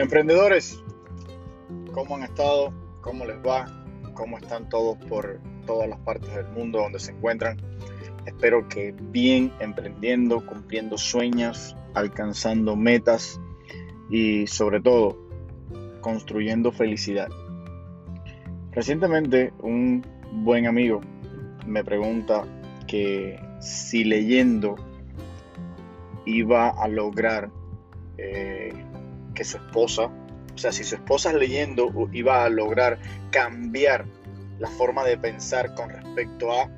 Emprendedores, ¿cómo han estado? ¿Cómo les va? ¿Cómo están todos por todas las partes del mundo donde se encuentran? Espero que bien emprendiendo, cumpliendo sueños, alcanzando metas y sobre todo construyendo felicidad. Recientemente un buen amigo me pregunta que si leyendo iba a lograr eh, su esposa, o sea, si su esposa leyendo iba a lograr cambiar la forma de pensar con respecto a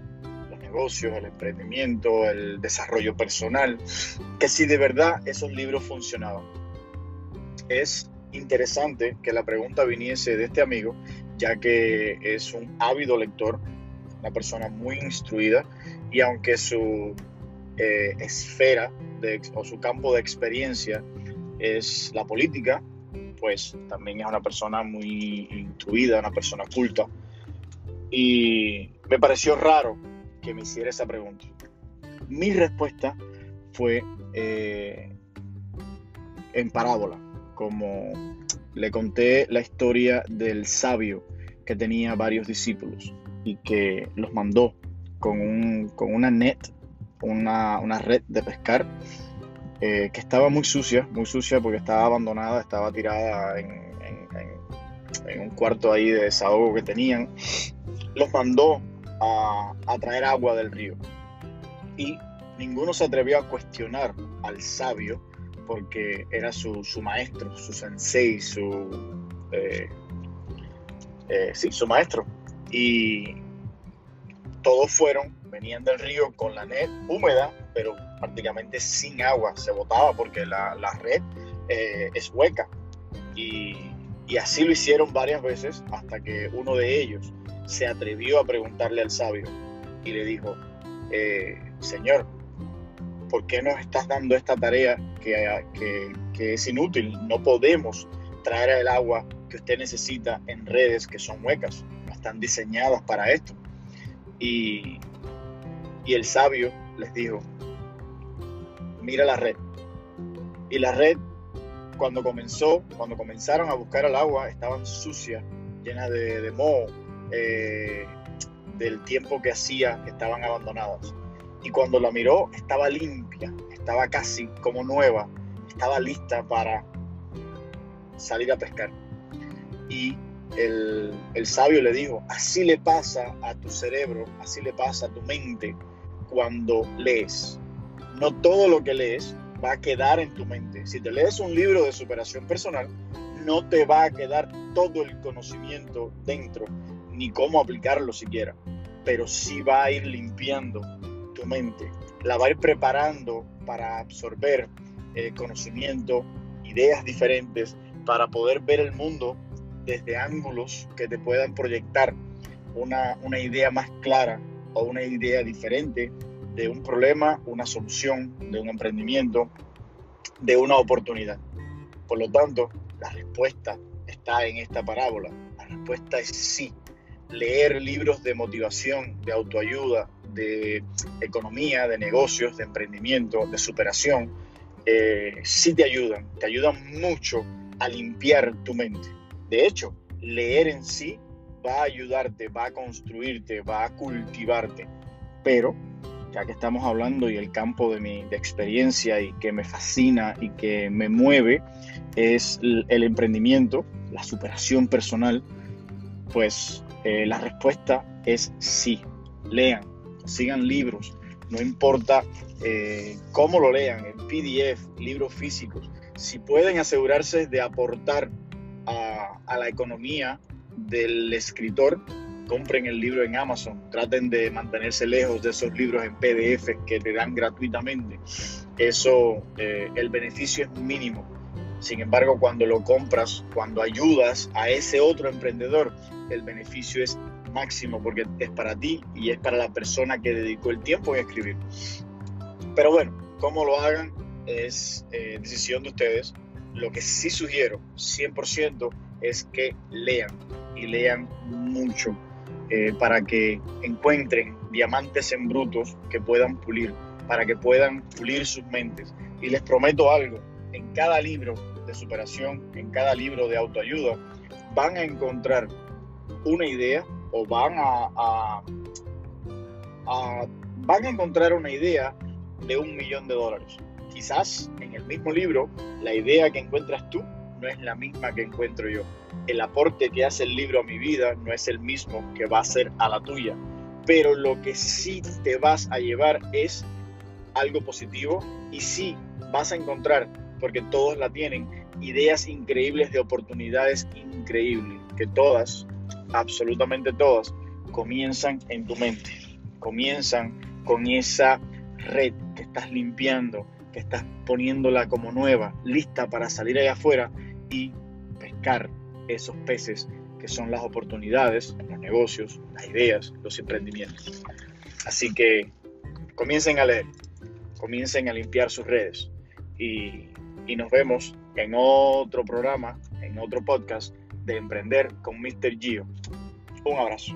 los negocios, el emprendimiento, el desarrollo personal, que si de verdad esos libros funcionaban. Es interesante que la pregunta viniese de este amigo, ya que es un ávido lector, una persona muy instruida, y aunque su eh, esfera o su campo de experiencia es la política, pues también es una persona muy instruida, una persona culta. Y me pareció raro que me hiciera esa pregunta. Mi respuesta fue eh, en parábola, como le conté la historia del sabio que tenía varios discípulos y que los mandó con, un, con una net, una, una red de pescar eh, que estaba muy sucia, muy sucia porque estaba abandonada, estaba tirada en, un cuarto ahí de desahogo que tenían, los mandó a, traer agua del río. Y ninguno se atrevió a cuestionar al sabio porque era su, maestro, su sensei, su... Eh, eh, sí, su maestro. Y todos fueron, venían del río con la net húmeda pero prácticamente sin agua se botaba porque la, red eh, es hueca. Y, así lo hicieron varias veces hasta que uno de ellos se atrevió a preguntarle al sabio y le dijo, eh, Señor, ¿por qué nos estás dando esta tarea que, que, es inútil? No podemos traer el agua que usted necesita en redes que son huecas, no están diseñadas para esto. Y, y el sabio les dijo, mira la red. Y la red, cuando comenzó, cuando comenzaron a buscar el agua, estaban sucias, llenas de, de moho, eh, del tiempo que hacía que estaban abandonadas. Y cuando la miró, estaba limpia, estaba casi como nueva, estaba lista para salir a pescar. Y el, sabio le dijo, así le pasa a tu cerebro, así le pasa a tu mente cuando lees. No todo lo que lees va a quedar en tu mente. Si te lees un libro de superación personal, no te va a quedar todo el conocimiento dentro, ni cómo aplicarlo siquiera, pero sí va a ir limpiando tu mente, la va a ir preparando para absorber eh, conocimiento, ideas diferentes, para poder ver el mundo desde ángulos que te puedan proyectar una, una idea más clara o una idea diferente de un problema, una solución, de un emprendimiento, de una oportunidad. Por lo tanto, la respuesta está en esta parábola. La respuesta es sí. Leer libros de motivación, de autoayuda, de economía, de negocios, de emprendimiento, de superación, eh, sí te ayudan, te ayudan mucho a limpiar tu mente. De hecho, leer en sí va a ayudarte, va a construirte, va a cultivarte, pero ya que estamos hablando y el campo de mi experiencia y que me fascina y que me mueve es el, emprendimiento, la superación personal, pues eh, la respuesta es sí. Lean, sigan libros, no importa eh, cómo lo lean, en PDF, libros físicos, si pueden asegurarse de aportar a la economía del escritor, compren el libro en Amazon, traten de mantenerse lejos de esos libros en PDF que te dan gratuitamente. Eso, eh, el beneficio es mínimo. Sin embargo, cuando lo compras, cuando ayudas a ese otro emprendedor, el beneficio es máximo porque es para ti y es para la persona que dedicó el tiempo en escribir. Pero bueno, cómo lo hagan es eh, decisión de ustedes. Lo que sí sugiero 100% es que lean y lean mucho eh, para que encuentren diamantes en brutos que puedan pulir, para que puedan pulir sus mentes. Y les prometo algo, en cada libro de superación, en cada libro de autoayuda, van a encontrar una idea o van a, van a encontrar una idea de un millón de dólares. Quizás en el mismo libro la idea que encuentras tú no es la misma que encuentro yo. El aporte que hace el libro a mi vida no es el mismo que va a ser a la tuya. Pero lo que sí te vas a llevar es algo positivo y sí vas a encontrar, porque todos la tienen, ideas increíbles de oportunidades increíbles, que todas, absolutamente todas, comienzan en tu mente, comienzan con esa red que estás limpiando, que estás poniéndola como nueva, lista para salir allá afuera y pescar esos peces que son las oportunidades, los negocios, las ideas, los emprendimientos. Así que comiencen a leer, comiencen a limpiar sus redes y, y nos vemos en otro programa, en otro podcast de Emprender con Mr. Gio. Un abrazo.